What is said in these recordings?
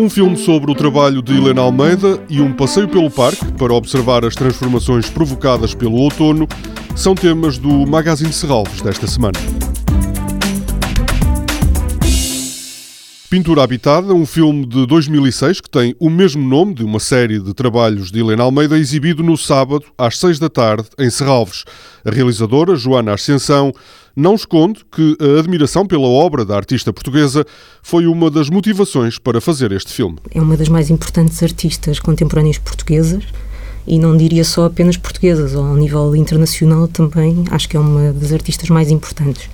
Um filme sobre o trabalho de Helena Almeida e um passeio pelo parque para observar as transformações provocadas pelo outono são temas do Magazine Serralves desta semana. Pintura Habitada, um filme de 2006 que tem o mesmo nome de uma série de trabalhos de Helena Almeida, exibido no sábado às seis da tarde em Serralves. A realizadora, Joana Ascensão, não esconde que a admiração pela obra da artista portuguesa foi uma das motivações para fazer este filme. É uma das mais importantes artistas contemporâneas portuguesas e não diria só apenas portuguesas, ao nível internacional também acho que é uma das artistas mais importantes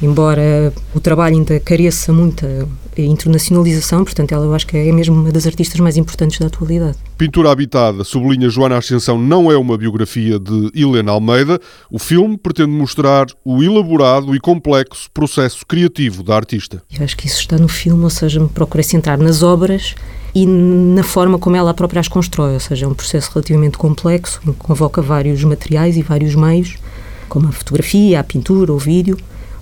embora o trabalho ainda careça muita internacionalização, portanto, ela eu acho que é mesmo uma das artistas mais importantes da atualidade. Pintura Habitada, sublinha Joana Ascensão, não é uma biografia de Helena Almeida. O filme pretende mostrar o elaborado e complexo processo criativo da artista. Eu acho que isso está no filme, ou seja, me procurei centrar nas obras e na forma como ela própria as constrói, ou seja, é um processo relativamente complexo, que convoca vários materiais e vários meios, como a fotografia, a pintura, o vídeo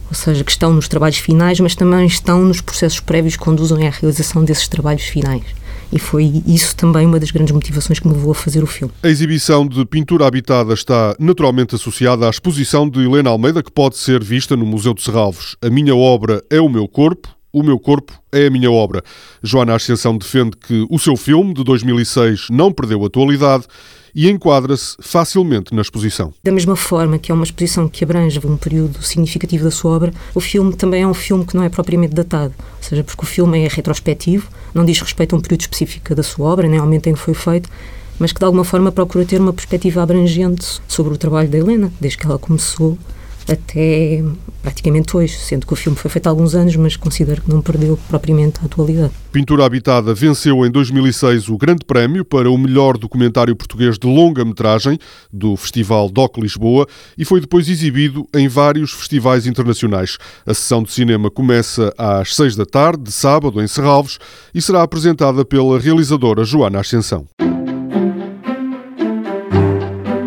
ou seja, que estão nos trabalhos finais, mas também estão nos processos prévios que conduzem à realização desses trabalhos finais. E foi isso também uma das grandes motivações que me levou a fazer o filme. A exibição de pintura habitada está naturalmente associada à exposição de Helena Almeida, que pode ser vista no Museu de Serralvos. A minha obra é o meu corpo, o meu corpo é a minha obra. Joana Ascensão defende que o seu filme, de 2006, não perdeu atualidade e enquadra-se facilmente na exposição. Da mesma forma que é uma exposição que abrange um período significativo da sua obra, o filme também é um filme que não é propriamente datado, ou seja, porque o filme é retrospectivo, não diz respeito a um período específico da sua obra, nem ao momento em que foi feito, mas que de alguma forma procura ter uma perspectiva abrangente sobre o trabalho da Helena, desde que ela começou até praticamente hoje, sendo que o filme foi feito há alguns anos, mas considero que não perdeu propriamente a atualidade. Pintura Habitada venceu em 2006 o Grande Prémio para o melhor documentário português de longa-metragem do Festival DOC Lisboa e foi depois exibido em vários festivais internacionais. A sessão de cinema começa às seis da tarde, de sábado, em Serralves, e será apresentada pela realizadora Joana Ascensão.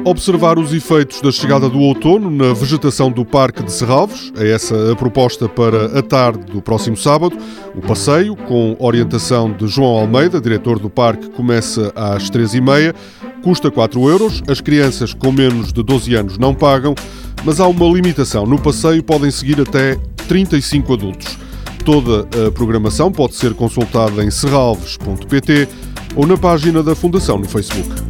Observar os efeitos da chegada do outono na vegetação do Parque de Serralves. É essa a proposta para a tarde do próximo sábado. O passeio, com orientação de João Almeida, diretor do parque, começa às três e meia. Custa 4 euros. As crianças com menos de 12 anos não pagam, mas há uma limitação. No passeio podem seguir até 35 adultos. Toda a programação pode ser consultada em serralves.pt ou na página da Fundação no Facebook.